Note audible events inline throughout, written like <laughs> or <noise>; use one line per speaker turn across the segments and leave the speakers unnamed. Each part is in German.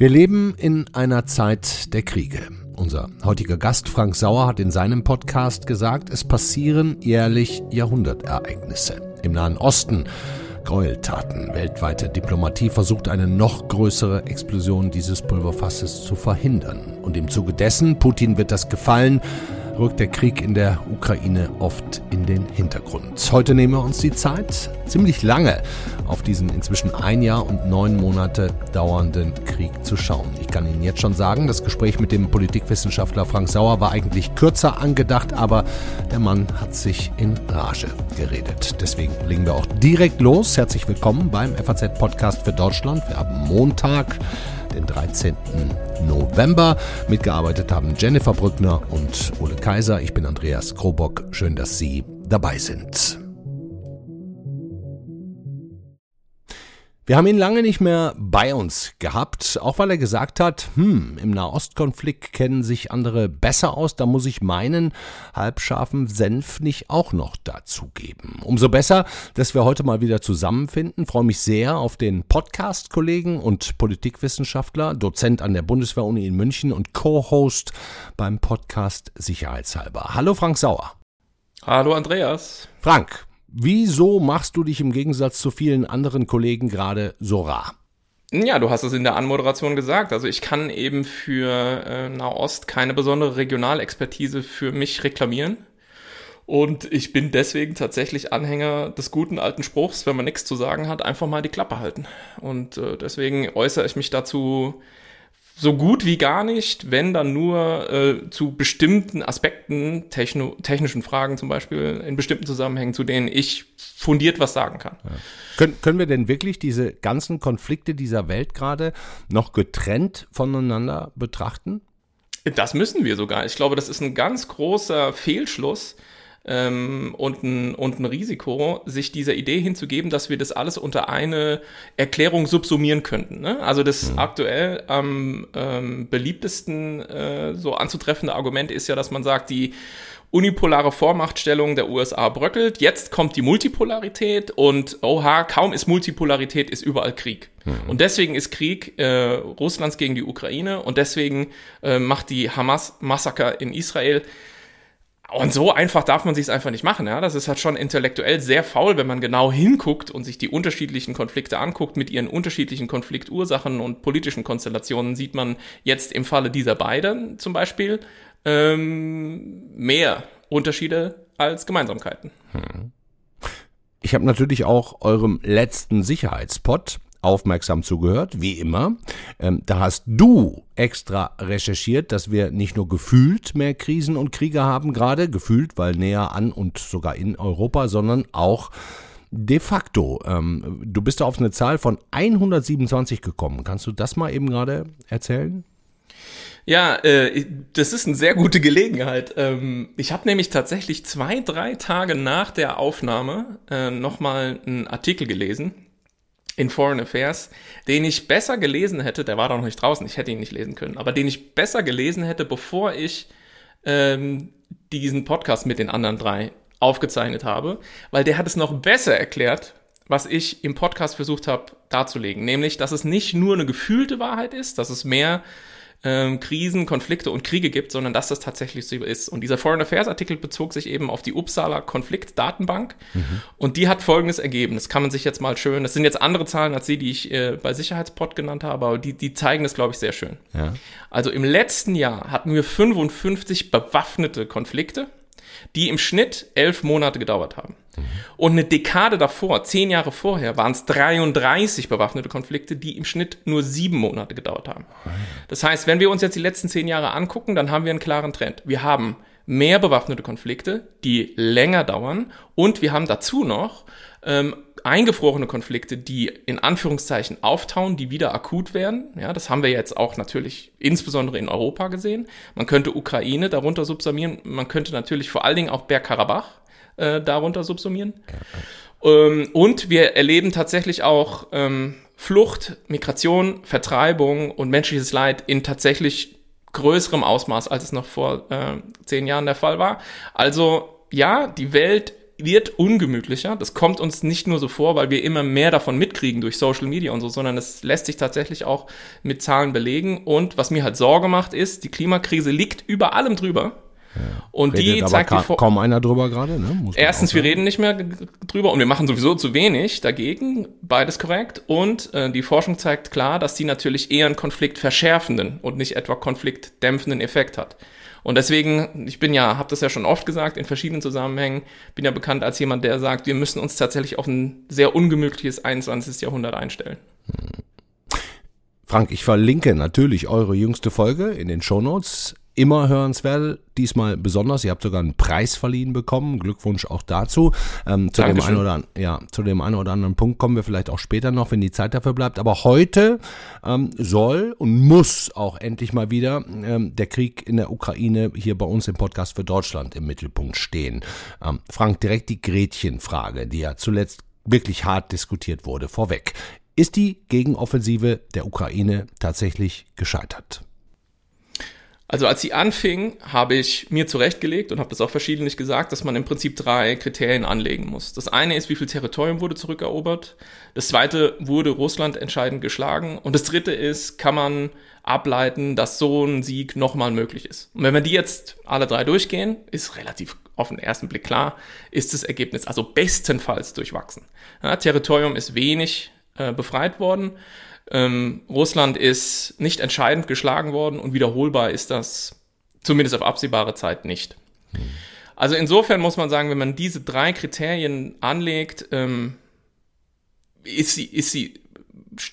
Wir leben in einer Zeit der Kriege. Unser heutiger Gast Frank Sauer hat in seinem Podcast gesagt, es passieren jährlich Jahrhundertereignisse. Im Nahen Osten Gräueltaten. Weltweite Diplomatie versucht eine noch größere Explosion dieses Pulverfasses zu verhindern. Und im Zuge dessen, Putin wird das gefallen, rückt der Krieg in der Ukraine oft in den Hintergrund. Heute nehmen wir uns die Zeit, ziemlich lange, auf diesen inzwischen ein Jahr und neun Monate dauernden Krieg zu schauen. Ich kann Ihnen jetzt schon sagen, das Gespräch mit dem Politikwissenschaftler Frank Sauer war eigentlich kürzer angedacht, aber der Mann hat sich in Rage geredet. Deswegen legen wir auch direkt los. Herzlich willkommen beim FAZ-Podcast für Deutschland. Wir haben Montag, den 13. November. Mitgearbeitet haben Jennifer Brückner und Ole Kaiser. Ich bin Andreas Krobock. Schön, dass Sie dabei sind. Wir haben ihn lange nicht mehr bei uns gehabt, auch weil er gesagt hat, hm, im Nahostkonflikt kennen sich andere besser aus, da muss ich meinen halbscharfen Senf nicht auch noch dazugeben. Umso besser, dass wir heute mal wieder zusammenfinden. freue mich sehr auf den Podcast-Kollegen und Politikwissenschaftler, Dozent an der Bundeswehr-Uni in München und Co-Host beim Podcast Sicherheitshalber. Hallo Frank Sauer.
Hallo Andreas.
Frank, Wieso machst du dich im Gegensatz zu vielen anderen Kollegen gerade so rar?
Ja, du hast es in der Anmoderation gesagt. Also ich kann eben für äh, Nahost keine besondere Regionalexpertise für mich reklamieren. Und ich bin deswegen tatsächlich Anhänger des guten alten Spruchs, wenn man nichts zu sagen hat, einfach mal die Klappe halten. Und äh, deswegen äußere ich mich dazu so gut wie gar nicht, wenn dann nur äh, zu bestimmten Aspekten, techno technischen Fragen zum Beispiel, in bestimmten Zusammenhängen, zu denen ich fundiert was sagen kann. Ja.
Können, können wir denn wirklich diese ganzen Konflikte dieser Welt gerade noch getrennt voneinander betrachten?
Das müssen wir sogar. Ich glaube, das ist ein ganz großer Fehlschluss ähm, und, ein, und ein Risiko, sich dieser Idee hinzugeben, dass wir das alles unter eine Erklärung subsumieren könnten. Ne? Also das mhm. aktuell am ähm, beliebtesten äh, so anzutreffende Argument ist ja, dass man sagt, die unipolare Vormachtstellung der USA bröckelt. Jetzt kommt die Multipolarität und oha, kaum ist Multipolarität, ist überall Krieg. Mhm. Und deswegen ist Krieg äh, Russlands gegen die Ukraine und deswegen äh, macht die Hamas-Massaker in Israel und so einfach darf man sich es einfach nicht machen. Ja? Das ist halt schon intellektuell sehr faul, wenn man genau hinguckt und sich die unterschiedlichen Konflikte anguckt mit ihren unterschiedlichen Konfliktursachen und politischen Konstellationen, sieht man jetzt im Falle dieser beiden zum Beispiel ähm, mehr Unterschiede als Gemeinsamkeiten. Hm.
Ich habe natürlich auch eurem letzten Sicherheitspot aufmerksam zugehört, wie immer. Ähm, da hast du extra recherchiert, dass wir nicht nur gefühlt mehr Krisen und Kriege haben, gerade gefühlt, weil näher an und sogar in Europa, sondern auch de facto. Ähm, du bist da auf eine Zahl von 127 gekommen. Kannst du das mal eben gerade erzählen?
Ja, äh, das ist eine sehr gute Gelegenheit. Ähm, ich habe nämlich tatsächlich zwei, drei Tage nach der Aufnahme äh, nochmal einen Artikel gelesen in Foreign Affairs, den ich besser gelesen hätte, der war da noch nicht draußen, ich hätte ihn nicht lesen können, aber den ich besser gelesen hätte, bevor ich ähm, diesen Podcast mit den anderen drei aufgezeichnet habe, weil der hat es noch besser erklärt, was ich im Podcast versucht habe darzulegen, nämlich, dass es nicht nur eine gefühlte Wahrheit ist, dass es mehr ähm, Krisen, Konflikte und Kriege gibt, sondern dass das tatsächlich so ist. Und dieser Foreign Affairs Artikel bezog sich eben auf die Uppsala Konfliktdatenbank mhm. und die hat folgendes ergeben. Das kann man sich jetzt mal schön, das sind jetzt andere Zahlen als die, die ich äh, bei Sicherheitspot genannt habe, aber die, die zeigen das, glaube ich, sehr schön. Ja. Also im letzten Jahr hatten wir 55 bewaffnete Konflikte die im Schnitt elf Monate gedauert haben. Mhm. Und eine Dekade davor, zehn Jahre vorher, waren es 33 bewaffnete Konflikte, die im Schnitt nur sieben Monate gedauert haben. Das heißt, wenn wir uns jetzt die letzten zehn Jahre angucken, dann haben wir einen klaren Trend. Wir haben mehr bewaffnete Konflikte, die länger dauern und wir haben dazu noch ähm, eingefrorene Konflikte, die in Anführungszeichen auftauen, die wieder akut werden. Ja, das haben wir jetzt auch natürlich insbesondere in Europa gesehen. Man könnte Ukraine darunter subsumieren. Man könnte natürlich vor allen Dingen auch Bergkarabach äh, darunter subsumieren. Ähm, und wir erleben tatsächlich auch ähm, Flucht, Migration, Vertreibung und menschliches Leid in tatsächlich größerem Ausmaß, als es noch vor äh, zehn Jahren der Fall war. Also ja, die Welt wird ungemütlicher. Das kommt uns nicht nur so vor, weil wir immer mehr davon mitkriegen durch Social Media und so, sondern es lässt sich tatsächlich auch mit Zahlen belegen. Und was mir halt Sorge macht, ist, die Klimakrise liegt über allem drüber.
Ja.
Und
Redet
die zeigt die
kaum einer drüber gerade. Ne?
Erstens, wir reden nicht mehr drüber und wir machen sowieso zu wenig dagegen, beides korrekt. Und äh, die Forschung zeigt klar, dass die natürlich eher einen Konflikt verschärfenden und nicht etwa konfliktdämpfenden Effekt hat. Und deswegen, ich bin ja, habe das ja schon oft gesagt, in verschiedenen Zusammenhängen, bin ja bekannt als jemand, der sagt, wir müssen uns tatsächlich auf ein sehr ungemütliches 21. Jahrhundert einstellen.
Frank, ich verlinke natürlich eure jüngste Folge in den Shownotes. Immer hörenswert, diesmal besonders. Ihr habt sogar einen Preis verliehen bekommen. Glückwunsch auch dazu. Ähm, zu, dem einen oder, an- ja, zu dem einen oder anderen Punkt kommen wir vielleicht auch später noch, wenn die Zeit dafür bleibt. Aber heute ähm, soll und muss auch endlich mal wieder ähm, der Krieg in der Ukraine hier bei uns im Podcast für Deutschland im Mittelpunkt stehen. Ähm, Frank, direkt die Gretchenfrage, die ja zuletzt wirklich hart diskutiert wurde, vorweg. Ist die Gegenoffensive der Ukraine tatsächlich gescheitert?
Also als sie anfing, habe ich mir zurechtgelegt und habe das auch verschiedentlich gesagt, dass man im Prinzip drei Kriterien anlegen muss. Das eine ist, wie viel Territorium wurde zurückerobert. Das zweite, wurde Russland entscheidend geschlagen. Und das dritte ist, kann man ableiten, dass so ein Sieg nochmal möglich ist. Und wenn wir die jetzt alle drei durchgehen, ist relativ auf den ersten Blick klar, ist das Ergebnis also bestenfalls durchwachsen. Ja, Territorium ist wenig äh, befreit worden. Ähm, Russland ist nicht entscheidend geschlagen worden und wiederholbar ist das zumindest auf absehbare Zeit nicht. Also insofern muss man sagen, wenn man diese drei Kriterien anlegt, ähm, ist, sie, ist sie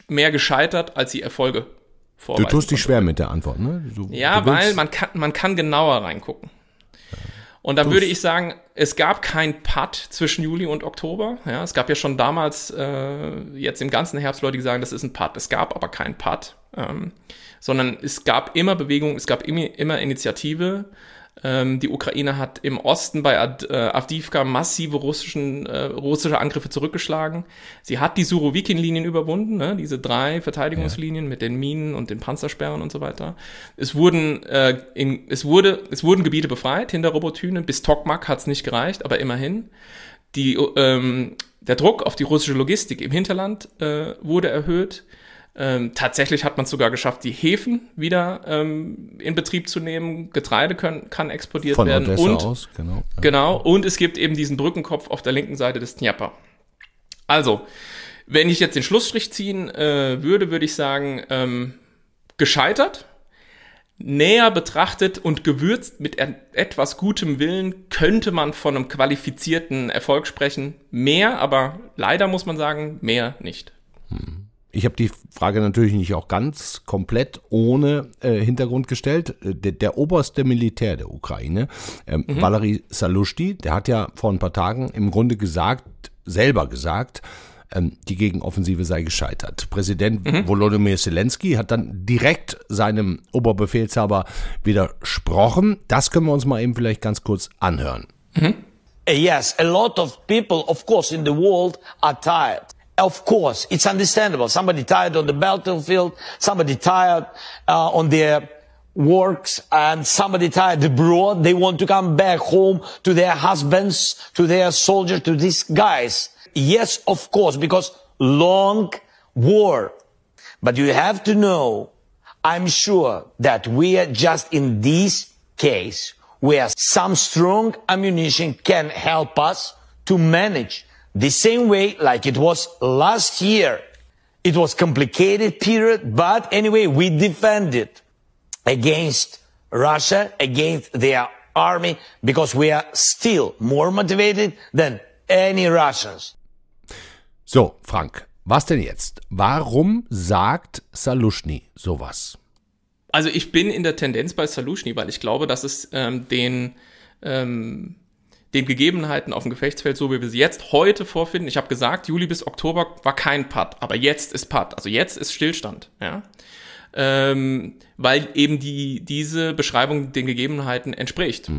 mehr gescheitert, als sie Erfolge
Du
vorweisen
tust dich schwer mit der Antwort, ne? Du,
Ja,
du
weil man kann, man kann genauer reingucken. Und da würde ich sagen, es gab kein Putt zwischen Juli und Oktober. Ja, es gab ja schon damals, äh, jetzt im ganzen Herbst Leute, die sagen, das ist ein Putt. Es gab aber kein Putt, ähm, sondern es gab immer Bewegung, es gab immer, immer Initiative. Ähm, die Ukraine hat im Osten bei Ad, äh, Avdivka massive russischen, äh, russische Angriffe zurückgeschlagen. Sie hat die Surovikin-Linien überwunden, ne? diese drei Verteidigungslinien mit den Minen und den Panzersperren und so weiter. Es wurden, äh, in, es wurde, es wurden Gebiete befreit hinter Robotyne. Bis Tokmak hat es nicht gereicht, aber immerhin. Die, ähm, der Druck auf die russische Logistik im Hinterland äh, wurde erhöht. Ähm, tatsächlich hat man es sogar geschafft, die Häfen wieder ähm, in Betrieb zu nehmen. Getreide können, kann exportiert
von
werden.
Odessa
und
aus, genau.
Genau, und es gibt eben diesen Brückenkopf auf der linken Seite des Dnieper. Also, wenn ich jetzt den Schlussstrich ziehen äh, würde, würde ich sagen, ähm, gescheitert, näher betrachtet und gewürzt mit etwas gutem Willen könnte man von einem qualifizierten Erfolg sprechen. Mehr, aber leider muss man sagen, mehr nicht.
Ich habe die Frage natürlich nicht auch ganz komplett ohne äh, Hintergrund gestellt. Äh, Der, der oberste Militär der Ukraine, ähm, Valery Salushny, der hat ja vor ein paar Tagen im Grunde gesagt, selber gesagt, ähm, die Gegenoffensive sei gescheitert. Präsident Volodymyr Zelensky hat dann direkt seinem Oberbefehlshaber widersprochen. Das können wir uns mal eben vielleicht ganz kurz anhören.
Uh, Yes, a lot of people, of course, in the world are tired. Of course, it's understandable. Somebody tired on the battlefield, somebody tired uh, on their works, and somebody tired abroad. They want to come back home to their husbands, to their soldiers, to these guys. Yes, of course, because long war. But you have to know, I'm sure that we are just in this case where some strong ammunition can help us to manage the same way like it was last year. It was complicated period, but anyway, we defended against Russia, against their army, because we are still more motivated than any Russians.
So, Frank, was denn jetzt? Warum sagt Salushny sowas?
Also ich bin in der Tendenz bei Salushny, weil ich glaube, dass es ähm, den, ähm, den Gegebenheiten auf dem Gefechtsfeld, so wie wir sie jetzt heute vorfinden, ich habe gesagt, Juli bis Oktober war kein Putt, aber jetzt ist Putt, also jetzt ist Stillstand, ja. Ähm, weil eben die, diese Beschreibung den Gegebenheiten entspricht.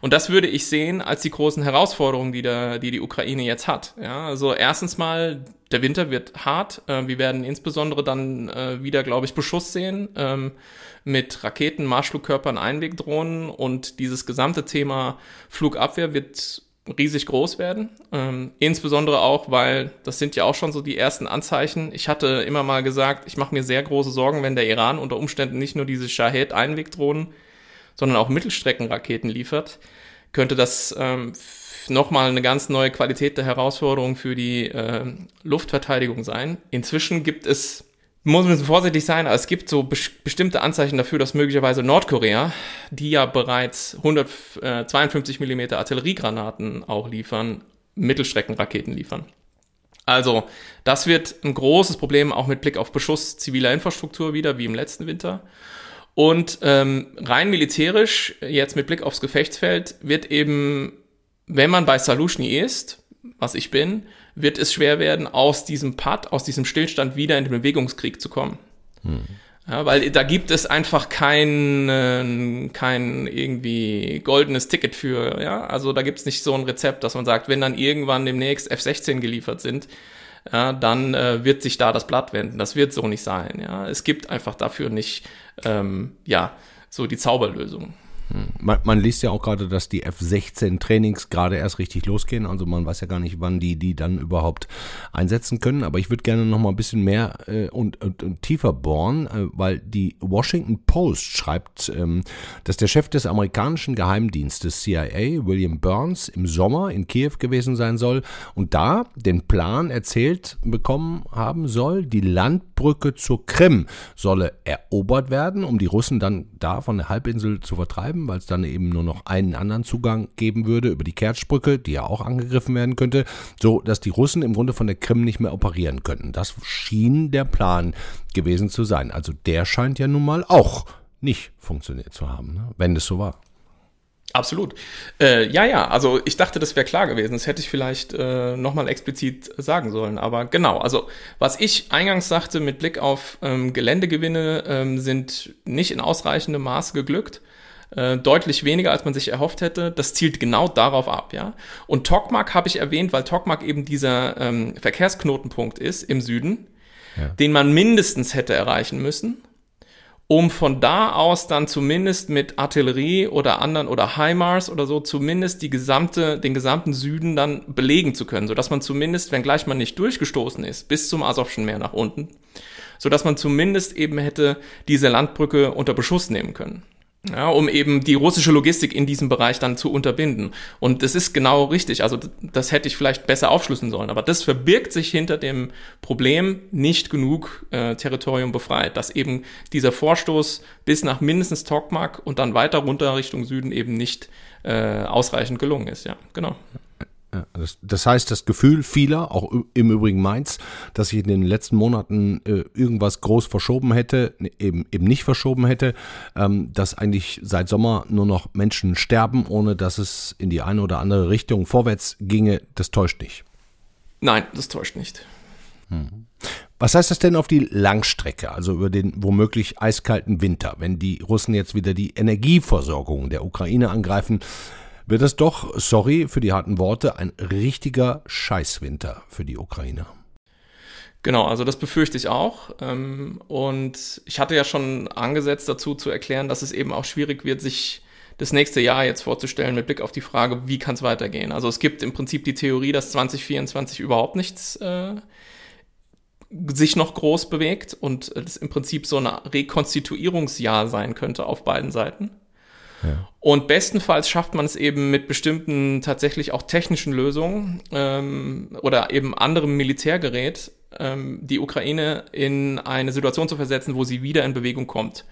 Und das würde ich sehen als die großen Herausforderungen, die, da, die die Ukraine jetzt hat. Ja, also erstens mal, der Winter wird hart. Äh, wir werden insbesondere dann äh, wieder, glaube ich, Beschuss sehen ähm, mit Raketen, Marschflugkörpern, Einwegdrohnen und dieses gesamte Thema Flugabwehr wird riesig groß werden. Ähm, insbesondere auch, weil das sind ja auch schon so die ersten Anzeichen. Ich hatte immer mal gesagt, ich mache mir sehr große Sorgen, wenn der Iran unter Umständen nicht nur diese Shahed-Einwegdrohnen, sondern auch Mittelstreckenraketen liefert, könnte das ähm, nochmal eine ganz neue Qualität der Herausforderung für die äh, Luftverteidigung sein. Inzwischen gibt es muss ein bisschen vorsichtig sein, aber es gibt so be bestimmte Anzeichen dafür, dass möglicherweise Nordkorea, die ja bereits 152 mm Artilleriegranaten auch liefern, Mittelstreckenraketen liefern. Also, das wird ein großes Problem, auch mit Blick auf Beschuss ziviler Infrastruktur wieder, wie im letzten Winter. Und ähm, rein militärisch, jetzt mit Blick aufs Gefechtsfeld, wird eben, wenn man bei Salushny ist, was ich bin, wird es schwer werden, aus diesem Pad, aus diesem Stillstand wieder in den Bewegungskrieg zu kommen. Hm. Ja, weil da gibt es einfach kein, äh, kein irgendwie goldenes Ticket für, ja. Also da gibt es nicht so ein Rezept, dass man sagt, wenn dann irgendwann demnächst F-16 geliefert sind, ja, dann äh, wird sich da das Blatt wenden. Das wird so nicht sein, ja. Es gibt einfach dafür nicht, ähm, ja, so die Zauberlösung.
Man, man, liest ja auch gerade, dass die F-16-Trainings gerade erst richtig losgehen. Also man weiß ja gar nicht, wann die die dann überhaupt einsetzen können. Aber ich würde gerne noch mal ein bisschen mehr äh, und, und, und, tiefer bohren, äh, weil die Washington Post schreibt, ähm, dass der Chef des amerikanischen Geheimdienstes CIA, William Burns, im Sommer in Kiew gewesen sein soll und da den Plan erzählt bekommen haben soll, die Landbrücke zur Krim solle erobert werden, um die Russen dann da von der Halbinsel zu vertreiben bleiben, weil es dann eben nur noch einen anderen Zugang geben würde über die Kertschbrücke, die ja auch angegriffen werden könnte, so dass die Russen im Grunde von der Krim nicht mehr operieren könnten. Das schien der Plan gewesen zu sein. Also der scheint ja nun mal auch nicht funktioniert zu haben, ne? wenn es so war.
Absolut. Äh, ja, ja, also ich dachte, das wäre klar gewesen. Das hätte ich vielleicht äh, nochmal explizit sagen sollen. Aber genau, also was ich eingangs sagte mit Blick auf ähm, Geländegewinne ähm, sind nicht in ausreichendem Maße geglückt. Äh, deutlich weniger, als man sich erhofft hätte. Das zielt genau darauf ab, ja. Und Tokmak habe ich erwähnt, weil Tokmak eben dieser ähm, Verkehrsknotenpunkt ist im Süden, ja. den man mindestens hätte erreichen müssen, um von da aus dann zumindest mit Artillerie oder anderen oder HIMARS oder so zumindest die gesamte, den gesamten Süden dann belegen zu können, sodass man zumindest, wenngleich man nicht durchgestoßen ist, bis zum Asowschen Meer nach unten, sodass man zumindest eben hätte diese Landbrücke unter Beschuss nehmen können ja, um eben die russische Logistik in diesem Bereich dann zu unterbinden. Und das ist genau richtig. Also das hätte ich vielleicht besser aufschlüsseln sollen. Aber das verbirgt sich hinter dem Problem nicht genug äh, Territorium befreit, dass eben dieser Vorstoß bis nach mindestens Tokmak und dann weiter runter Richtung Süden eben nicht äh, ausreichend gelungen ist. Ja, genau.
Das, das, heißt, das Gefühl vieler, auch im Übrigen meins, dass sich in den letzten Monaten äh, irgendwas groß verschoben hätte, eben, eben nicht verschoben hätte, ähm, dass eigentlich seit Sommer nur noch Menschen sterben, ohne dass es in die eine oder andere Richtung vorwärts ginge, das täuscht nicht.
Nein, das täuscht nicht.
Hm. Was heißt das denn auf die Langstrecke, also über den womöglich eiskalten Winter, wenn die Russen jetzt wieder die Energieversorgung der Ukraine angreifen? Wird es doch, sorry für die harten Worte, ein richtiger Scheißwinter für die Ukrainer.
Genau, also das befürchte ich auch. Ähm, und ich hatte ja schon angesetzt dazu zu erklären, dass es eben auch schwierig wird, sich das nächste Jahr jetzt vorzustellen mit Blick auf die Frage, wie kann es weitergehen. Also es gibt im Prinzip die Theorie, dass 2024 überhaupt nichts äh, sich noch groß bewegt und es im Prinzip so ein Rekonstituierungsjahr sein könnte auf beiden Seiten. Und bestenfalls schafft man es eben mit bestimmten tatsächlich auch technischen Lösungen ähm, oder eben anderem Militärgerät, ähm, die Ukraine in eine Situation zu versetzen, wo sie wieder in Bewegung kommt.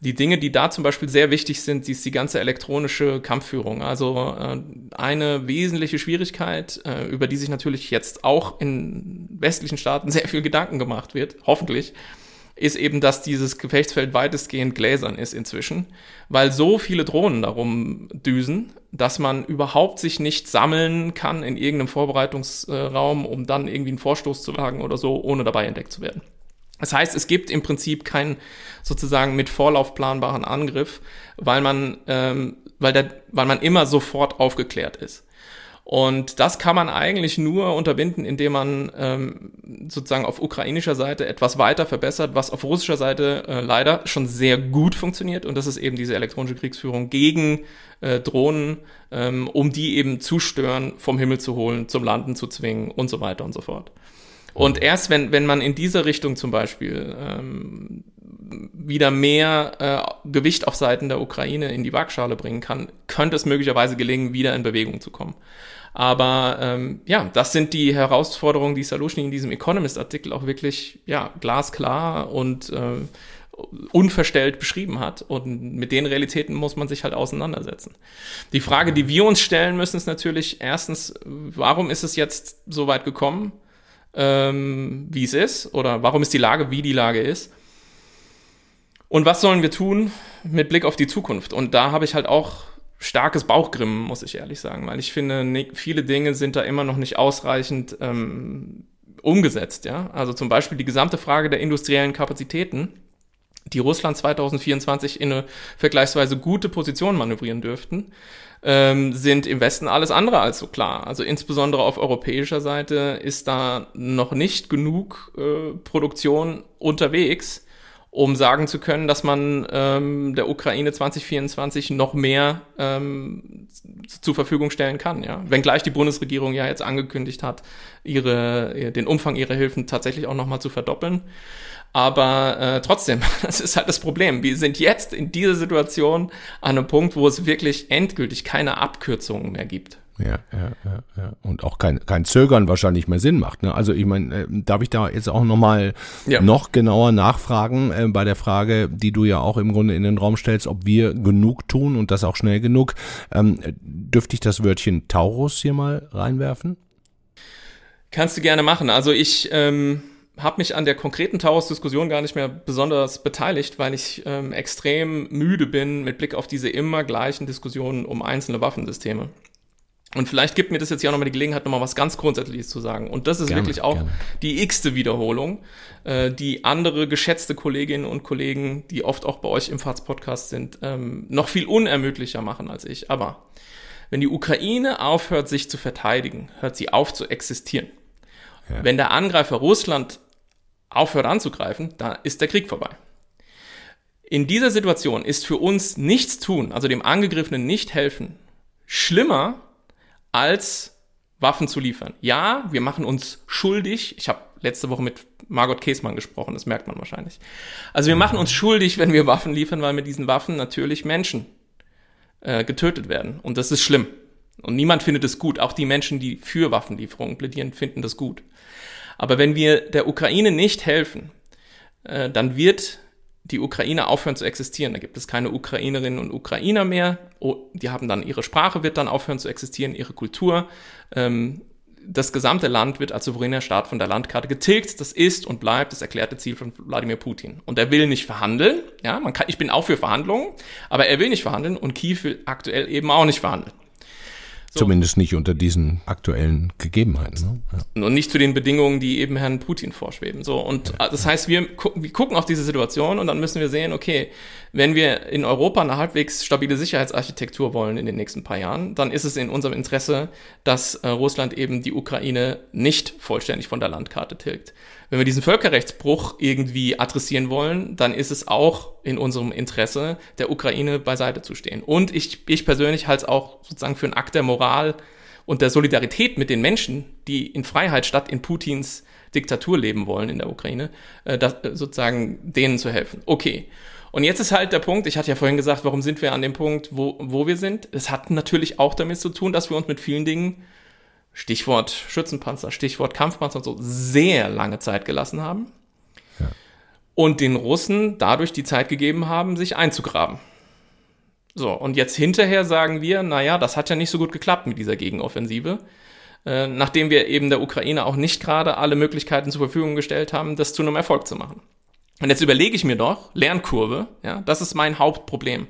Die Dinge, die da zum Beispiel sehr wichtig sind, ist die ganze elektronische Kampfführung. Also äh, eine wesentliche Schwierigkeit, äh, über die sich natürlich jetzt auch in westlichen Staaten <laughs> sehr viel Gedanken gemacht wird, hoffentlich, ist eben, dass dieses Gefechtsfeld weitestgehend gläsern ist inzwischen, weil so viele Drohnen darum düsen, dass man überhaupt sich nicht sammeln kann in irgendeinem Vorbereitungsraum, um dann irgendwie einen Vorstoß zu wagen oder so, ohne dabei entdeckt zu werden. Das heißt, es gibt im Prinzip keinen sozusagen mit Vorlauf planbaren Angriff, weil man, ähm, weil, der, weil man immer sofort aufgeklärt ist. Und das kann man eigentlich nur unterbinden, indem man ähm, sozusagen auf ukrainischer Seite etwas weiter verbessert, was auf russischer Seite äh, leider schon sehr gut funktioniert. Und das ist eben diese elektronische Kriegsführung gegen äh, Drohnen, ähm, um die eben zu stören, vom Himmel zu holen, zum Landen zu zwingen und so weiter und so fort. Und erst wenn, wenn man in diese Richtung zum Beispiel ähm, wieder mehr äh, Gewicht auf Seiten der Ukraine in die Waagschale bringen kann, könnte es möglicherweise gelingen, wieder in Bewegung zu kommen. Aber ähm, ja, das sind die Herausforderungen, die Salushny in diesem Economist-Artikel auch wirklich ja, glasklar und äh, unverstellt beschrieben hat. Und mit den Realitäten muss man sich halt auseinandersetzen. Die Frage, die wir uns stellen müssen, ist natürlich erstens, warum ist es jetzt so weit gekommen, ähm, wie es ist? Oder warum ist die Lage, wie die Lage ist? Und was sollen wir tun mit Blick auf die Zukunft? Und da habe ich halt auch starkes Bauchgrimmen, muss ich ehrlich sagen, weil ich finde, viele Dinge sind da immer noch nicht ausreichend ähm, umgesetzt. Ja? Also zum Beispiel die gesamte Frage der industriellen Kapazitäten, die Russland 2024 in eine vergleichsweise gute Position manövrieren dürften, ähm, sind im Westen alles andere als so klar. Also insbesondere auf europäischer Seite ist da noch nicht genug äh, Produktion unterwegs um sagen zu können, dass man ähm, der Ukraine 2024 noch mehr ähm, zur Verfügung stellen kann. Ja? Wenngleich die Bundesregierung ja jetzt angekündigt hat, ihre, den Umfang ihrer Hilfen tatsächlich auch nochmal zu verdoppeln. Aber äh, trotzdem, <laughs> das ist halt das Problem. Wir sind jetzt in dieser Situation an einem Punkt, wo es wirklich endgültig keine Abkürzungen mehr gibt.
Ja, ja, ja, ja. Und auch kein, kein Zögern wahrscheinlich mehr Sinn macht. Ne? Also ich meine, äh, darf ich da jetzt auch nochmal ja. noch genauer nachfragen äh, bei der Frage, die du ja auch im Grunde in den Raum stellst, ob wir genug tun und das auch schnell genug. Ähm, dürfte ich das Wörtchen Taurus hier mal reinwerfen?
Kannst du gerne machen. Also ich ähm, habe mich an der konkreten Taurus-Diskussion gar nicht mehr besonders beteiligt, weil ich ähm, extrem müde bin mit Blick auf diese immer gleichen Diskussionen um einzelne Waffensysteme. Und vielleicht gibt mir das jetzt ja auch nochmal die Gelegenheit, nochmal was ganz Grundsätzliches zu sagen. Und das ist gerne, wirklich auch gerne. die x-te Wiederholung, äh, die andere geschätzte Kolleginnen und Kollegen, die oft auch bei euch im FATS-Podcast sind, ähm, noch viel unermüdlicher machen als ich. Aber wenn die Ukraine aufhört, sich zu verteidigen, hört sie auf zu existieren. Ja. Wenn der Angreifer Russland aufhört anzugreifen, dann ist der Krieg vorbei. In dieser Situation ist für uns nichts tun, also dem Angegriffenen nicht helfen, schlimmer als Waffen zu liefern. Ja, wir machen uns schuldig. Ich habe letzte Woche mit Margot Käsmann gesprochen, das merkt man wahrscheinlich. Also wir machen uns schuldig, wenn wir Waffen liefern, weil mit diesen Waffen natürlich Menschen äh, getötet werden. Und das ist schlimm. Und niemand findet es gut. Auch die Menschen, die für Waffenlieferungen plädieren, finden das gut. Aber wenn wir der Ukraine nicht helfen, äh, dann wird die Ukraine aufhören zu existieren. Da gibt es keine Ukrainerinnen und Ukrainer mehr. Oh, die haben dann ihre Sprache wird dann aufhören zu existieren, ihre Kultur. Ähm, das gesamte Land wird als souveräner Staat von der Landkarte getilgt. Das ist und bleibt das erklärte Ziel von Wladimir Putin. Und er will nicht verhandeln. Ja, man kann, ich bin auch für Verhandlungen, aber er will nicht verhandeln und Kiew will aktuell eben auch nicht verhandeln.
So. Zumindest nicht unter diesen aktuellen Gegebenheiten. Ne?
Ja. Und nicht zu den Bedingungen, die eben Herrn Putin vorschweben. So und ja. das heißt, wir gucken, wir gucken auf diese Situation und dann müssen wir sehen, okay, wenn wir in Europa eine halbwegs stabile Sicherheitsarchitektur wollen in den nächsten paar Jahren, dann ist es in unserem Interesse, dass äh, Russland eben die Ukraine nicht vollständig von der Landkarte tilgt. Wenn wir diesen Völkerrechtsbruch irgendwie adressieren wollen, dann ist es auch in unserem Interesse, der Ukraine beiseite zu stehen. Und ich, ich persönlich halte es auch sozusagen für einen Akt der Moral und der Solidarität mit den Menschen, die in Freiheit statt in Putins Diktatur leben wollen in der Ukraine, äh, das, äh, sozusagen denen zu helfen. Okay. Und jetzt ist halt der Punkt, ich hatte ja vorhin gesagt, warum sind wir an dem Punkt, wo, wo wir sind? Es hat natürlich auch damit zu tun, dass wir uns mit vielen Dingen Stichwort Schützenpanzer, Stichwort Kampfpanzer und so, sehr lange Zeit gelassen haben. Ja. Und den Russen dadurch die Zeit gegeben haben, sich einzugraben. So, und jetzt hinterher sagen wir, naja, das hat ja nicht so gut geklappt mit dieser Gegenoffensive. Äh, nachdem wir eben der Ukraine auch nicht gerade alle Möglichkeiten zur Verfügung gestellt haben, das zu einem Erfolg zu machen. Und jetzt überlege ich mir doch, Lernkurve, ja, das ist mein Hauptproblem.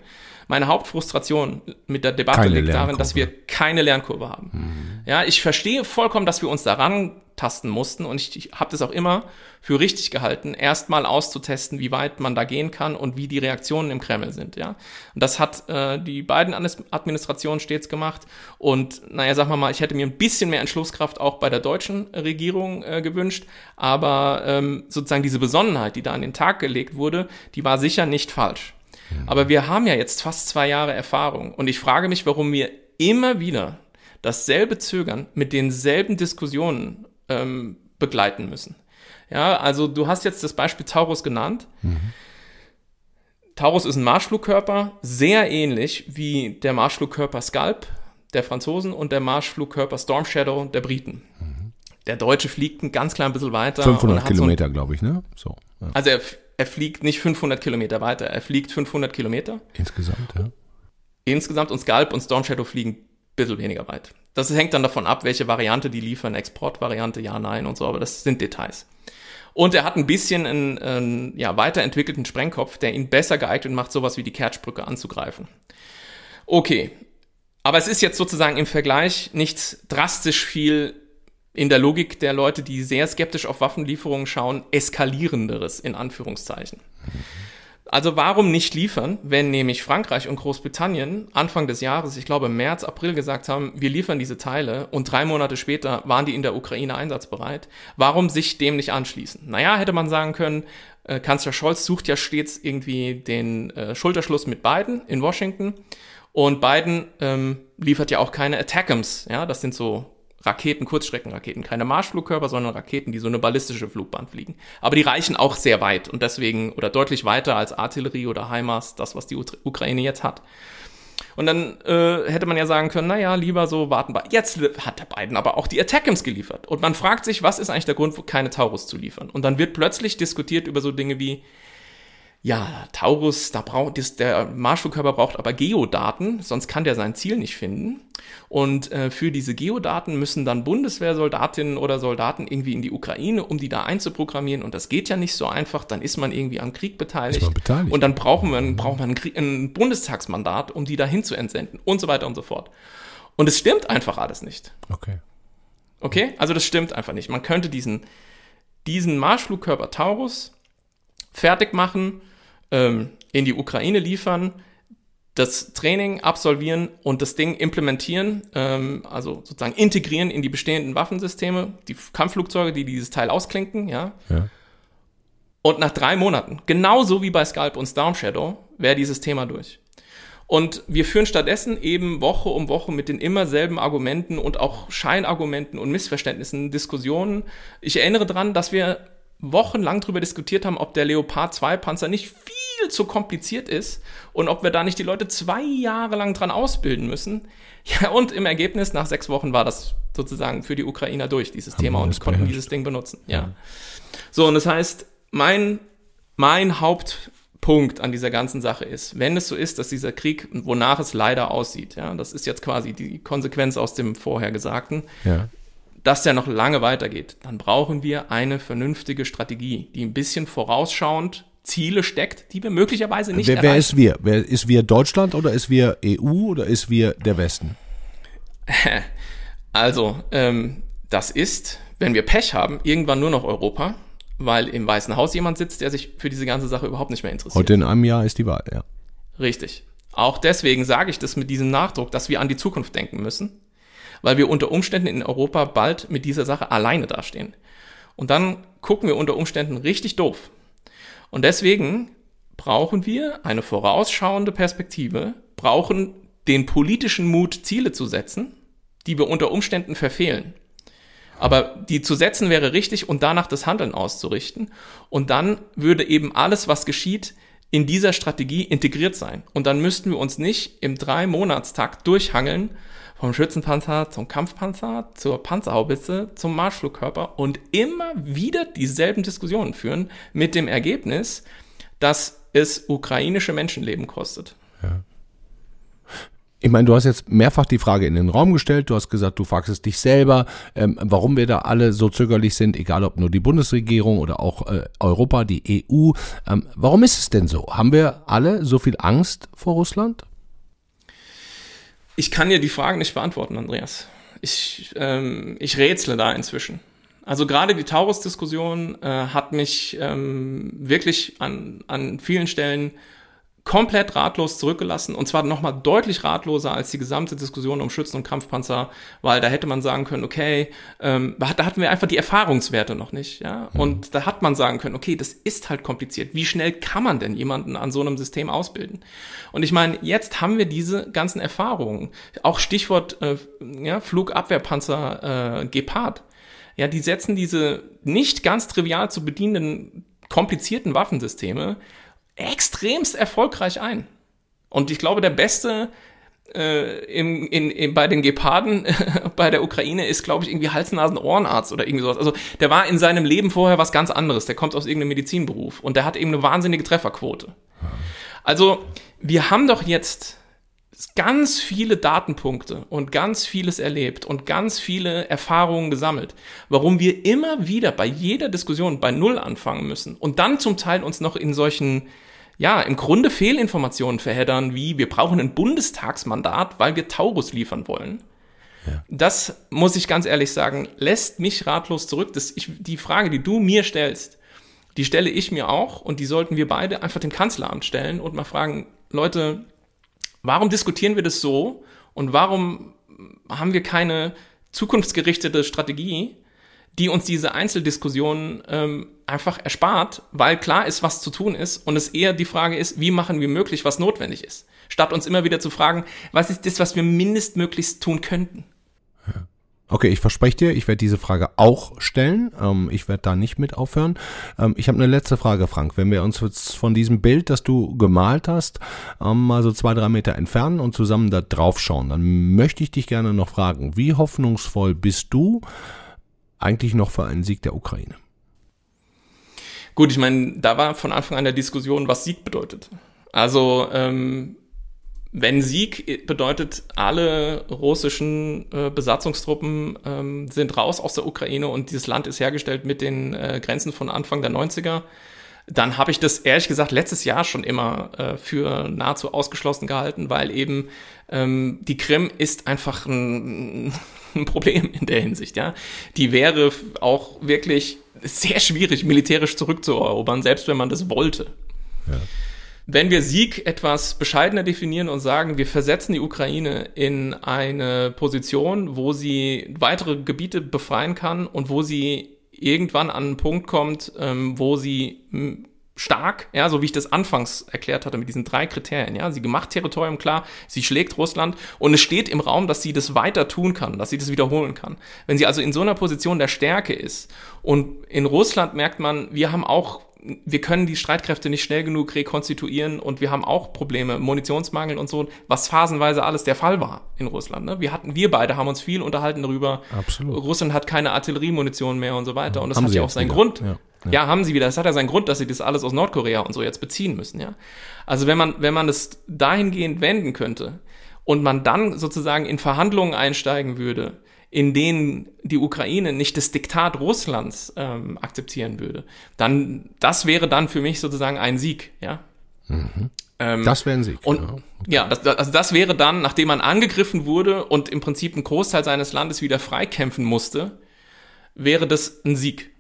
Meine Hauptfrustration mit der Debatte keine liegt darin, dass wir keine Lernkurve haben. Mhm. Ja, ich verstehe vollkommen, dass wir uns daran tasten mussten. Und ich, ich habe das auch immer für richtig gehalten, erstmal auszutesten, wie weit man da gehen kann und wie die Reaktionen im Kreml sind. Ja, und das hat äh, die beiden Administrationen stets gemacht. Und naja, sagen wir mal, ich hätte mir ein bisschen mehr Entschlusskraft auch bei der deutschen Regierung äh, gewünscht. Aber ähm, sozusagen diese Besonnenheit, die da an den Tag gelegt wurde, die war sicher nicht falsch. Aber wir haben ja jetzt fast zwei Jahre Erfahrung und ich frage mich, warum wir immer wieder dasselbe Zögern mit denselben Diskussionen ähm, begleiten müssen. Ja, also du hast jetzt das Beispiel Taurus genannt. Mhm. Taurus ist ein Marschflugkörper, sehr ähnlich wie der Marschflugkörper Scalp der Franzosen und der Marschflugkörper Storm Shadow der Briten. Mhm. Der Deutsche fliegt ein ganz klein bisschen weiter.
500 Kilometer, so glaube ich, ne? So.
Ja. Also er, er fliegt nicht 500 Kilometer weiter, er fliegt 500 Kilometer.
Insgesamt, ja.
Insgesamt und Scalp und Storm Shadow fliegen ein bisschen weniger weit. Das hängt dann davon ab, welche Variante die liefern, Exportvariante, ja, nein und so, aber das sind Details. Und er hat ein bisschen einen, einen ja, weiterentwickelten Sprengkopf, der ihn besser geeignet macht, sowas wie die Kertschbrücke anzugreifen. Okay, aber es ist jetzt sozusagen im Vergleich nicht drastisch viel in der Logik der Leute, die sehr skeptisch auf Waffenlieferungen schauen, eskalierenderes in Anführungszeichen. Also warum nicht liefern, wenn nämlich Frankreich und Großbritannien Anfang des Jahres, ich glaube März, April gesagt haben, wir liefern diese Teile und drei Monate später waren die in der Ukraine einsatzbereit. Warum sich dem nicht anschließen? Naja, hätte man sagen können, äh, Kanzler Scholz sucht ja stets irgendwie den äh, Schulterschluss mit Biden in Washington und Biden ähm, liefert ja auch keine Attackams, ja, das sind so Raketen, Kurzstreckenraketen, keine Marschflugkörper, sondern Raketen, die so eine ballistische Flugbahn fliegen. Aber die reichen auch sehr weit und deswegen oder deutlich weiter als Artillerie oder HIMARS, das was die Ukraine jetzt hat. Und dann äh, hätte man ja sagen können, naja, lieber so warten wir. Jetzt hat der Biden aber auch die Attackams geliefert. Und man fragt sich, was ist eigentlich der Grund, keine Taurus zu liefern? Und dann wird plötzlich diskutiert über so Dinge wie, ja, Taurus, da braucht der Marschflugkörper braucht aber Geodaten, sonst kann der sein Ziel nicht finden. Und äh, für diese Geodaten müssen dann Bundeswehrsoldatinnen oder Soldaten irgendwie in die Ukraine, um die da einzuprogrammieren. Und das geht ja nicht so einfach. Dann ist man irgendwie am Krieg beteiligt. beteiligt. Und dann brauchen wir, braucht man ein, ein Bundestagsmandat, um die dahin zu entsenden und so weiter und so fort. Und es stimmt einfach alles nicht.
Okay.
Okay? Also das stimmt einfach nicht. Man könnte diesen, diesen Marschflugkörper Taurus fertig machen, ähm, in die Ukraine liefern, das Training absolvieren und das Ding implementieren, ähm, also sozusagen integrieren in die bestehenden Waffensysteme, die Kampfflugzeuge, die dieses Teil ausklinken, ja. ja. Und nach drei Monaten, genauso wie bei Scalp und Storm Shadow, wäre dieses Thema durch. Und wir führen stattdessen eben Woche um Woche mit den immer selben Argumenten und auch Scheinargumenten und Missverständnissen Diskussionen. Ich erinnere daran, dass wir wochenlang darüber diskutiert haben, ob der Leopard 2 Panzer nicht viel zu kompliziert ist und ob wir da nicht die Leute zwei Jahre lang dran ausbilden müssen. <laughs> Ja, und im Ergebnis, nach sechs Wochen war das sozusagen für die Ukrainer durch, dieses haben Thema, und konnten dieses Ding benutzen. Ja. ja. So, und das heißt, mein, mein Hauptpunkt an dieser ganzen Sache ist, wenn es so ist, dass dieser Krieg, wonach es leider aussieht, ja, das ist jetzt quasi die Konsequenz aus dem Vorhergesagten, ja dass der noch lange weitergeht, dann brauchen wir eine vernünftige Strategie, die ein bisschen vorausschauend Ziele steckt, die wir möglicherweise nicht
wer, erreichen. Wer ist wir? Wer ist wir Deutschland oder ist wir EU oder ist wir der Westen? <laughs>
Also, ähm, das ist, wenn wir Pech haben, irgendwann nur noch Europa, weil im Weißen Haus jemand sitzt, der sich für diese ganze Sache überhaupt nicht mehr interessiert.
Heute in einem Jahr ist die Wahl, ja.
Richtig. Auch deswegen sage ich das mit diesem Nachdruck, dass wir an die Zukunft denken müssen weil wir unter Umständen in Europa bald mit dieser Sache alleine dastehen. Und dann gucken wir unter Umständen richtig doof. Und deswegen brauchen wir eine vorausschauende Perspektive, brauchen den politischen Mut, Ziele zu setzen, die wir unter Umständen verfehlen. Aber die zu setzen wäre richtig und danach das Handeln auszurichten. Und dann würde eben alles, was geschieht, in dieser Strategie integriert sein. Und dann müssten wir uns nicht im Drei-Monatstakt durchhangeln vom Schützenpanzer zum Kampfpanzer, zur Panzerhaubitze, zum Marschflugkörper und immer wieder dieselben Diskussionen führen mit dem Ergebnis, dass es ukrainische Menschenleben kostet. Ja.
Ich meine, du hast jetzt mehrfach die Frage in den Raum gestellt. Du hast gesagt, du fragst es dich selber, ähm, warum wir da alle so zögerlich sind, egal ob nur die Bundesregierung oder auch äh, Europa, die EU. Ähm, warum ist es denn so? Haben wir alle so viel Angst vor Russland?
Ich kann dir die Frage nicht beantworten, Andreas. Ich, ähm, ich rätsle da inzwischen. Also gerade die Taurus-Diskussion äh, hat mich ähm, wirklich an, an vielen Stellen komplett ratlos zurückgelassen und zwar nochmal deutlich ratloser als die gesamte Diskussion um Schützen und Kampfpanzer, weil da hätte man sagen können, okay, ähm, da hatten wir einfach die Erfahrungswerte noch nicht, ja, mhm. und da hat man sagen können, okay, das ist halt kompliziert. Wie schnell kann man denn jemanden an so einem System ausbilden? Und ich meine, jetzt haben wir diese ganzen Erfahrungen, auch Stichwort äh, ja, Flugabwehrpanzer äh, Gepard. Ja, die setzen diese nicht ganz trivial zu bedienenden komplizierten Waffensysteme extremst erfolgreich ein. Und ich glaube, der beste äh, im, in, in, bei den Geparden <laughs> bei der Ukraine ist, glaube ich, irgendwie Hals-Nasen-Ohrenarzt oder irgendwie sowas. Also der war in seinem Leben vorher was ganz anderes. Der kommt aus irgendeinem Medizinberuf und der hat eben eine wahnsinnige Trefferquote. Also wir haben doch jetzt ganz viele Datenpunkte und ganz vieles erlebt und ganz viele Erfahrungen gesammelt, warum wir immer wieder bei jeder Diskussion bei Null anfangen müssen und dann zum Teil uns noch in solchen ja, im Grunde Fehlinformationen verheddern, wie wir brauchen ein Bundestagsmandat, weil wir Taurus liefern wollen. Ja. Das muss ich ganz ehrlich sagen, lässt mich ratlos zurück. Das, ich, die Frage, die du mir stellst, die stelle ich mir auch und die sollten wir beide einfach dem Kanzleramt stellen und mal fragen, Leute, warum diskutieren wir das so und warum haben wir keine zukunftsgerichtete Strategie, die uns diese Einzeldiskussionen ähm, einfach erspart, weil klar ist, was zu tun ist und es eher die Frage ist, wie machen wir möglich, was notwendig ist, statt uns immer wieder zu fragen, was ist das, was wir mindestmöglichst tun könnten.
Okay, ich verspreche dir, ich werde diese Frage auch stellen. Ähm, ich werde da nicht mit aufhören. Ähm, ich habe eine letzte Frage, Frank. Wenn wir uns jetzt von diesem Bild, das du gemalt hast, ähm, mal so zwei, drei Meter entfernen und zusammen da drauf schauen, dann möchte ich dich gerne noch fragen, wie hoffnungsvoll bist du eigentlich noch für einen Sieg der Ukraine?
Gut, ich meine, da war von Anfang an der Diskussion, was Sieg bedeutet. Also ähm, wenn Sieg bedeutet, alle russischen äh, Besatzungstruppen ähm, sind raus aus der Ukraine und dieses Land ist hergestellt mit den äh, Grenzen von Anfang der 90er, dann habe ich das ehrlich gesagt letztes Jahr schon immer äh, für nahezu ausgeschlossen gehalten, weil eben ähm, die Krim ist einfach ein, <laughs> ein Problem in der Hinsicht, ja. Die wäre auch wirklich sehr schwierig militärisch zurückzuerobern, selbst wenn man das wollte. Ja. Wenn wir Sieg etwas bescheidener definieren und sagen, wir versetzen die Ukraine in eine Position, wo sie weitere Gebiete befreien kann und wo sie irgendwann an einen Punkt kommt, ähm, wo sie stark, ja, so wie ich das anfangs erklärt hatte mit diesen drei Kriterien, ja, sie gemacht Territorium klar, sie schlägt Russland und es steht im Raum, dass sie das weiter tun kann, dass sie das wiederholen kann. Wenn sie also in so einer Position der Stärke ist und in Russland merkt man, wir haben auch wir können die Streitkräfte nicht schnell genug rekonstituieren und wir haben auch Probleme, Munitionsmangel und so, was phasenweise alles der Fall war in Russland. Ne? Wir hatten, wir beide haben uns viel unterhalten darüber.
Absolut.
Russland hat keine Artilleriemunition mehr und so weiter. Und das haben hat ja auch seinen wieder. Grund. Ja. Ja. ja. haben sie wieder. Das hat ja seinen Grund, dass sie das alles aus Nordkorea und so jetzt beziehen müssen, ja. Also wenn man, wenn man das dahingehend wenden könnte und man dann sozusagen in Verhandlungen einsteigen würde, in denen die Ukraine nicht das Diktat Russlands ähm, akzeptieren würde, dann das wäre dann für mich sozusagen ein Sieg, ja.
Mhm. Ähm, das wäre ein Sieg.
Und genau. okay. ja, das, also das wäre dann, nachdem man angegriffen wurde und im Prinzip einen Großteil seines Landes wieder freikämpfen musste, wäre das ein Sieg.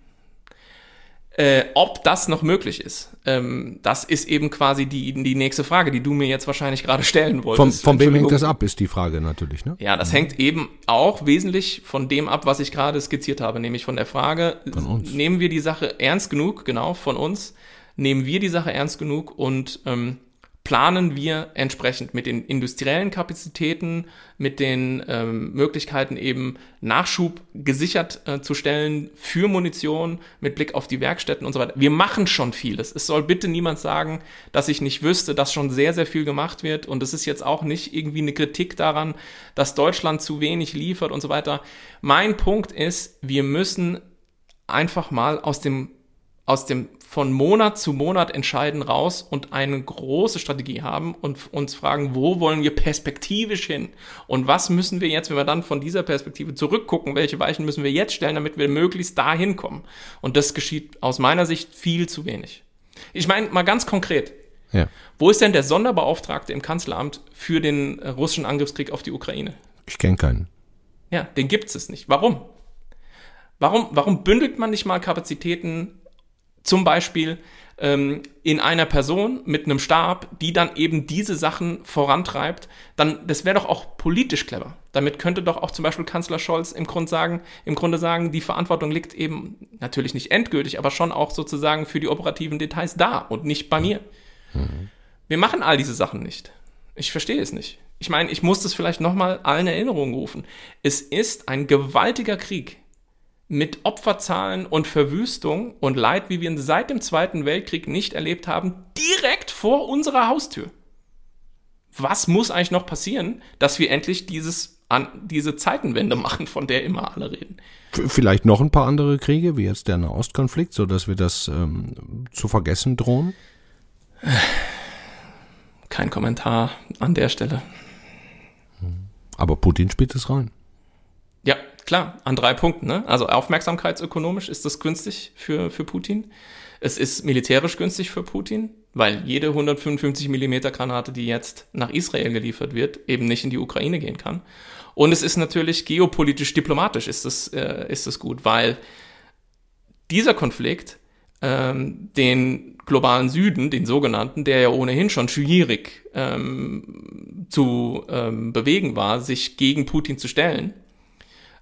Äh, ob das noch möglich ist, ähm, das ist eben quasi die, die nächste Frage, die du mir jetzt wahrscheinlich gerade stellen wolltest.
Von, von wem hängt das ab, ist die Frage natürlich. Ne?
Ja, das mhm. hängt eben auch wesentlich von dem ab, was ich gerade skizziert habe, nämlich von der Frage, nehmen wir die Sache ernst genug, genau, von uns, nehmen wir die Sache ernst genug und ähm, planen wir entsprechend mit den industriellen Kapazitäten, mit den ähm, Möglichkeiten eben Nachschub gesichert äh, zu stellen für Munition mit Blick auf die Werkstätten und so weiter. Wir machen schon vieles. Es soll bitte niemand sagen, dass ich nicht wüsste, dass schon sehr, sehr viel gemacht wird und es ist jetzt auch nicht irgendwie eine Kritik daran, dass Deutschland zu wenig liefert und so weiter. Mein Punkt ist, wir müssen einfach mal aus dem aus dem von Monat zu Monat entscheiden raus und eine große Strategie haben und uns fragen, wo wollen wir perspektivisch hin? Und was müssen wir jetzt, wenn wir dann von dieser Perspektive zurückgucken, welche Weichen müssen wir jetzt stellen, damit wir möglichst dahin kommen? Und das geschieht aus meiner Sicht viel zu wenig. Ich meine, mal ganz konkret. Ja. Wo ist denn der Sonderbeauftragte im Kanzleramt für den russischen Angriffskrieg auf die Ukraine?
Ich kenne keinen.
Ja, den gibt es nicht. Warum? Warum, warum bündelt man nicht mal Kapazitäten, zum Beispiel ähm, in einer Person mit einem Stab, die dann eben diese Sachen vorantreibt, dann das wäre doch auch politisch clever. Damit könnte doch auch zum Beispiel Kanzler Scholz im Grunde sagen, im Grunde sagen, die Verantwortung liegt eben natürlich nicht endgültig, aber schon auch sozusagen für die operativen Details da und nicht bei mir. Mhm. Wir machen all diese Sachen nicht. Ich verstehe es nicht. Ich meine, ich muss das vielleicht nochmal allen Erinnerungen rufen. Es ist ein gewaltiger Krieg mit Opferzahlen und Verwüstung und Leid, wie wir ihn seit dem Zweiten Weltkrieg nicht erlebt haben, direkt vor unserer Haustür. Was muss eigentlich noch passieren, dass wir endlich dieses, an, diese Zeitenwende machen, von der immer alle reden?
Vielleicht noch ein paar andere Kriege, wie jetzt der Nahostkonflikt, sodass wir das ähm, zu vergessen drohen?
Kein Kommentar an der Stelle.
Aber Putin spielt es rein.
Ja, klar, an drei Punkten. Ne? Also aufmerksamkeitsökonomisch ist das günstig für, für Putin. Es ist militärisch günstig für Putin, weil jede 155 Millimeter Granate, die jetzt nach Israel geliefert wird, eben nicht in die Ukraine gehen kann. Und es ist natürlich geopolitisch, diplomatisch ist es, äh, ist es gut, weil dieser Konflikt ähm, den globalen Süden, den sogenannten, der ja ohnehin schon schwierig ähm, zu ähm, bewegen war, sich gegen Putin zu stellen,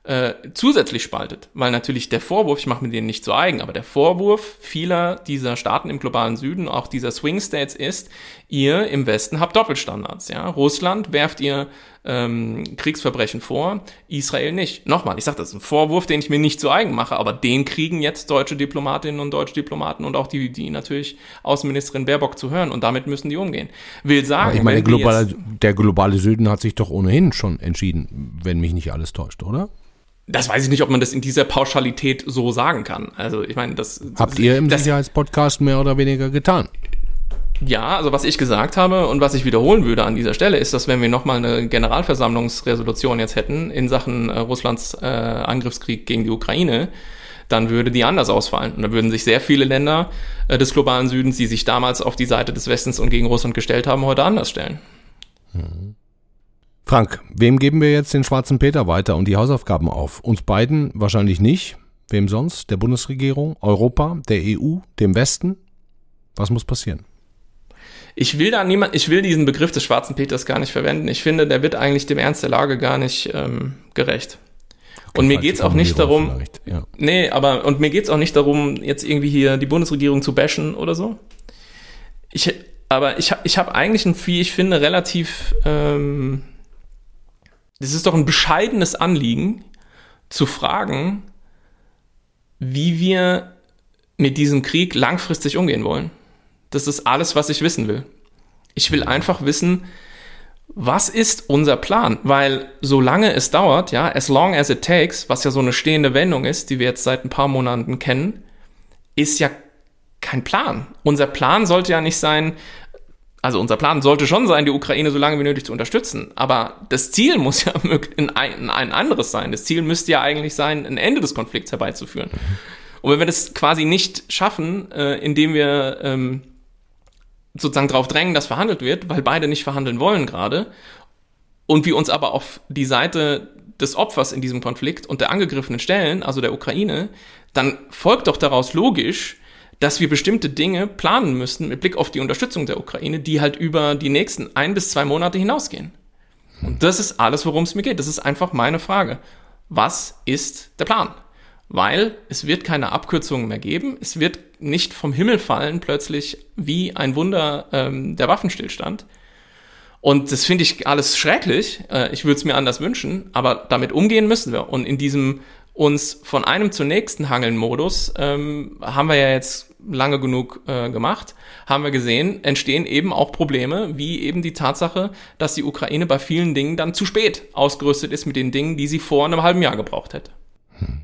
äh, zusätzlich spaltet. Weil natürlich der Vorwurf, ich mache mir den nicht zu eigen, aber der Vorwurf vieler dieser Staaten im globalen Süden, auch dieser Swing States ist, ihr im Westen habt Doppelstandards. Ja? Russland werft ihr ähm, Kriegsverbrechen vor, Israel nicht. Nochmal, ich sage, das ist ein Vorwurf, den ich mir nicht zu eigen mache, aber den kriegen jetzt deutsche Diplomatinnen und deutsche Diplomaten und auch die, die natürlich Außenministerin Baerbock zu hören und damit müssen die umgehen. Will sagen,
aber ich meine, globale, der globale Süden hat sich doch ohnehin schon entschieden, wenn mich nicht alles täuscht, oder?
Das weiß ich nicht, ob man das in dieser Pauschalität so sagen kann. Also ich meine, das
habt ihr im das, Sicherheitspodcast mehr oder weniger getan.
Ja, also was ich gesagt habe und was ich wiederholen würde an dieser Stelle ist, dass wenn wir nochmal eine Generalversammlungsresolution jetzt hätten in Sachen äh, Russlands äh, Angriffskrieg gegen die Ukraine, dann würde die anders ausfallen. Und dann würden sich sehr viele Länder äh, des globalen Südens, die sich damals auf die Seite des Westens und gegen Russland gestellt haben, heute anders stellen.
Mhm. Frank, wem geben wir jetzt den schwarzen Peter weiter und die Hausaufgaben auf? Uns beiden wahrscheinlich nicht. Wem sonst? Der Bundesregierung, Europa, der EU, dem Westen? Was muss passieren?
Ich will da niemand, ich will diesen Begriff des schwarzen Peters gar nicht verwenden. Ich finde, der wird eigentlich dem Ernst der Lage gar nicht ähm, gerecht. Okay, und mir geht's auch nicht darum, ja. nee, aber und mir geht's auch nicht darum, jetzt irgendwie hier die Bundesregierung zu bashen oder so. Ich, aber ich, ich habe eigentlich ein, wie ich finde, relativ ähm, es ist doch ein bescheidenes Anliegen zu fragen, wie wir mit diesem Krieg langfristig umgehen wollen. Das ist alles, was ich wissen will. Ich will einfach wissen, was ist unser Plan? Weil solange es dauert, ja, as long as it takes, was ja so eine stehende Wendung ist, die wir jetzt seit ein paar Monaten kennen, ist ja kein Plan. Unser Plan sollte ja nicht sein, also unser Plan sollte schon sein, die Ukraine so lange wie nötig zu unterstützen. Aber das Ziel <laughs> muss ja ein, anderes sein. Das Ziel müsste ja eigentlich sein, ein Ende des Konflikts herbeizuführen. Und wenn wir das quasi nicht schaffen, äh, indem wir ähm, sozusagen darauf drängen, dass verhandelt wird, weil beide nicht verhandeln wollen gerade, und wir uns aber auf die Seite des Opfers in diesem Konflikt und der Angegriffenen stellen, also der Ukraine, dann folgt doch daraus logisch, dass wir bestimmte Dinge planen müssen mit Blick auf die Unterstützung der Ukraine, die halt über die nächsten ein bis zwei Monate hinausgehen. Und das ist alles, worum es mir geht. Das ist einfach meine Frage. Was ist der Plan? Weil es wird keine Abkürzungen mehr geben. Es wird nicht vom Himmel fallen plötzlich wie ein Wunder ähm, der Waffenstillstand. Und das finde ich alles schrecklich. Äh, ich würde es mir anders wünschen, aber damit umgehen müssen wir. Und in diesem uns von einem zum nächsten hangeln Modus ähm, haben wir ja jetzt lange genug äh, gemacht, haben wir gesehen, entstehen eben auch Probleme, wie eben die Tatsache, dass die Ukraine bei vielen Dingen dann zu spät ausgerüstet ist mit den Dingen, die sie vor einem halben Jahr gebraucht hätte. Hm.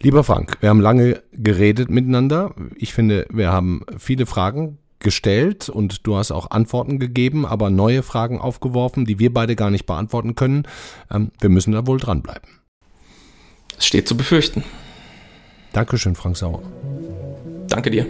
Lieber Frank, wir haben lange geredet miteinander. Ich finde, wir haben viele Fragen gestellt und du hast auch Antworten gegeben, aber neue Fragen aufgeworfen, die wir beide gar nicht beantworten können. Ähm, wir müssen da wohl dranbleiben.
Es steht zu befürchten.
Dankeschön, Frank Sauer.
Danke dir.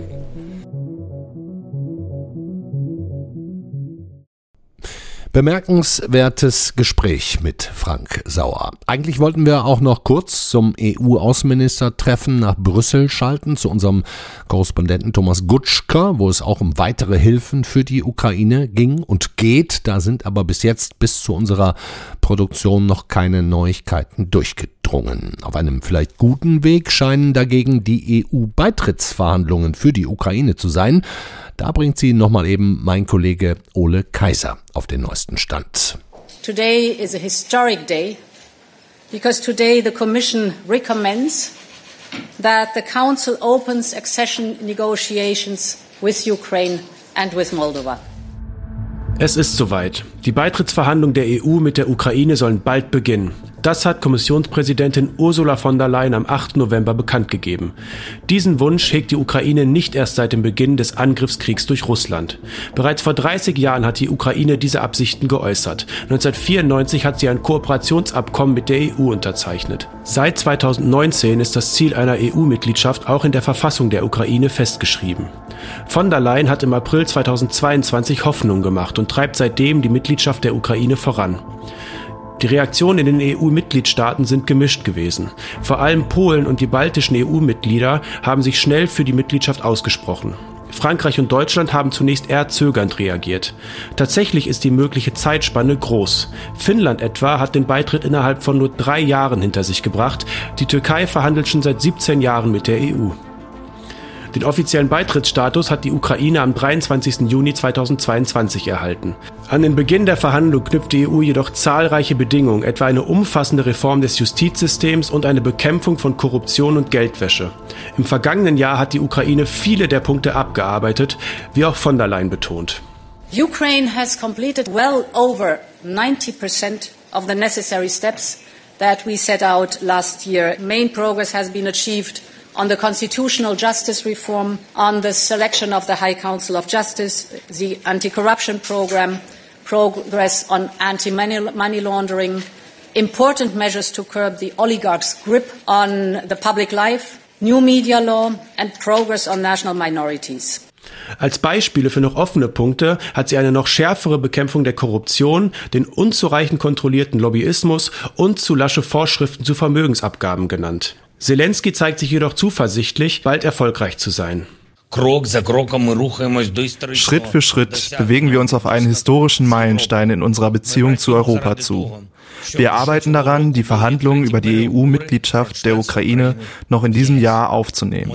Bemerkenswertes Gespräch mit Frank Sauer. Eigentlich wollten wir auch noch kurz zum EU-Außenministertreffen nach Brüssel schalten, zu unserem Korrespondenten Thomas Gutschka, wo es auch um weitere Hilfen für die Ukraine ging und geht. Da sind aber bis jetzt, bis zu unserer Produktion, noch keine Neuigkeiten durchgedrungen. Auf einem vielleicht guten Weg scheinen dagegen die EU-Beitrittsverhandlungen für die Ukraine zu sein. Da bringt sie nochmal eben mein Kollege Ole Kaiser auf den neuesten Stand.
Today is a historic day because today the Commission recommends that the Council opens accession negotiations with Ukraine and with Moldova.
Es ist soweit. Die Beitrittsverhandlungen der EU mit der Ukraine sollen bald beginnen. Das hat Kommissionspräsidentin Ursula von der Leyen am 8. November bekannt gegeben. Diesen Wunsch hegt die Ukraine nicht erst seit dem Beginn des Angriffskriegs durch Russland. Bereits vor 30 Jahren hat die Ukraine diese Absichten geäußert. 1994 hat sie ein Kooperationsabkommen mit der EU unterzeichnet. Seit 2019 ist das Ziel einer EU-Mitgliedschaft auch in der Verfassung der Ukraine festgeschrieben. Von der Leyen hat im April 2022 Hoffnung gemacht und treibt seitdem die Mitgliedschaft der Ukraine voran. Die Reaktionen in den EU-Mitgliedstaaten sind gemischt gewesen. Vor allem Polen und die baltischen EU-Mitglieder haben sich schnell für die Mitgliedschaft ausgesprochen. Frankreich und Deutschland haben zunächst eher zögernd reagiert. Tatsächlich ist die mögliche Zeitspanne groß. Finnland etwa hat den Beitritt innerhalb von nur drei Jahren hinter sich gebracht. Die Türkei verhandelt schon seit 17 Jahren mit der EU. Den offiziellen Beitrittsstatus hat die Ukraine am 23. Juni 2022 erhalten. An den Beginn der Verhandlung knüpft die EU jedoch zahlreiche Bedingungen, etwa eine umfassende Reform des Justizsystems und eine Bekämpfung von Korruption und Geldwäsche. Im vergangenen Jahr hat die Ukraine viele der Punkte abgearbeitet, wie auch von der Leyen betont.
Ukraine has completed well over 90% of the necessary steps that we set out last year. Main progress has been achieved on the constitutional justice reform, on the selection of the High Council of Justice, the anti-corruption program, progress on anti-money laundering, important measures to curb the oligarchs' grip on the public life, new media law and progress on national minorities.
Als Beispiele für noch offene Punkte hat sie eine noch schärfere Bekämpfung der Korruption, den unzureichend kontrollierten Lobbyismus und zu lasche Vorschriften zu Vermögensabgaben genannt. Zelensky zeigt sich jedoch zuversichtlich, bald erfolgreich zu sein.
Schritt für Schritt bewegen wir uns auf einen historischen Meilenstein in unserer Beziehung zu Europa zu. Wir arbeiten daran, die Verhandlungen über die EU-Mitgliedschaft der Ukraine noch in diesem Jahr aufzunehmen.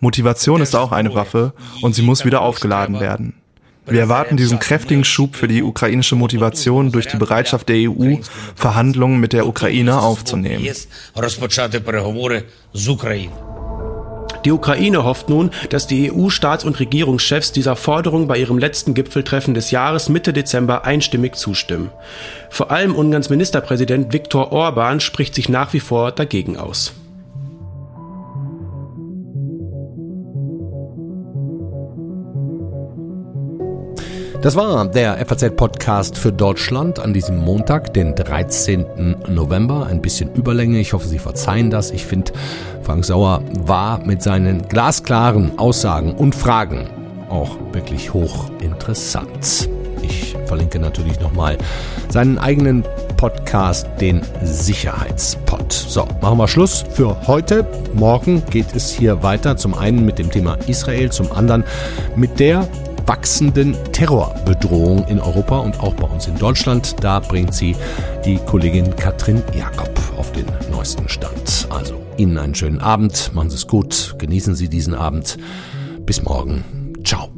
Motivation ist auch eine Waffe und sie muss wieder aufgeladen werden. Wir erwarten diesen kräftigen Schub für die ukrainische Motivation durch die Bereitschaft der EU, Verhandlungen mit der Ukraine aufzunehmen.
Die Ukraine hofft nun, dass die EU-Staats- und Regierungschefs dieser Forderung bei ihrem letzten Gipfeltreffen des Jahres Mitte Dezember einstimmig zustimmen. Vor allem Ungarns Ministerpräsident Viktor Orban spricht sich nach wie vor dagegen aus.
Das war der FAZ-Podcast für Deutschland an diesem Montag, den 13. November. Ein bisschen Überlänge. Ich hoffe, Sie verzeihen das. Ich finde, Frank Sauer war mit seinen glasklaren Aussagen und Fragen auch wirklich hochinteressant. Ich verlinke natürlich nochmal seinen eigenen Podcast, den Sicherheitspod. So, machen wir Schluss für heute. Morgen geht es hier weiter. Zum einen mit dem Thema Israel, zum anderen mit der wachsenden Terrorbedrohung in Europa und auch bei uns in Deutschland. Da bringt sie die Kollegin Katrin Jakob auf den neuesten Stand. Also Ihnen einen schönen Abend, machen Sie es gut, genießen Sie diesen Abend. Bis morgen. Ciao.